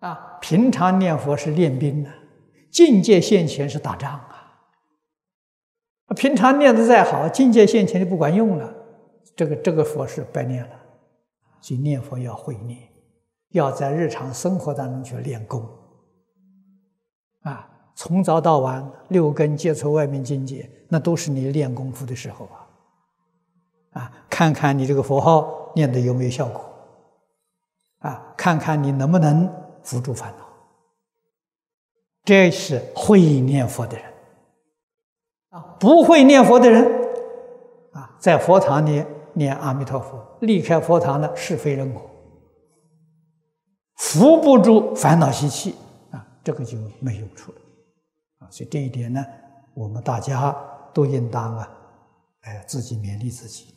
啊，平常念佛是练兵的，境界现前是打仗啊。平常念的再好，境界现前就不管用了，这个这个佛是白念了。所以念佛要会念，要在日常生活当中去练功。啊，从早到晚六根接触外面境界，那都是你练功夫的时候啊。啊，看看你这个佛号念的有没有效果。啊，看看你能不能扶住烦恼，这是会念佛的人。啊，不会念佛的人，啊，在佛堂里念阿弥陀佛，离开佛堂的是非人我，扶不住烦恼习气，啊，这个就没有处了。啊，所以这一点呢，我们大家都应当啊，哎，自己勉励自己。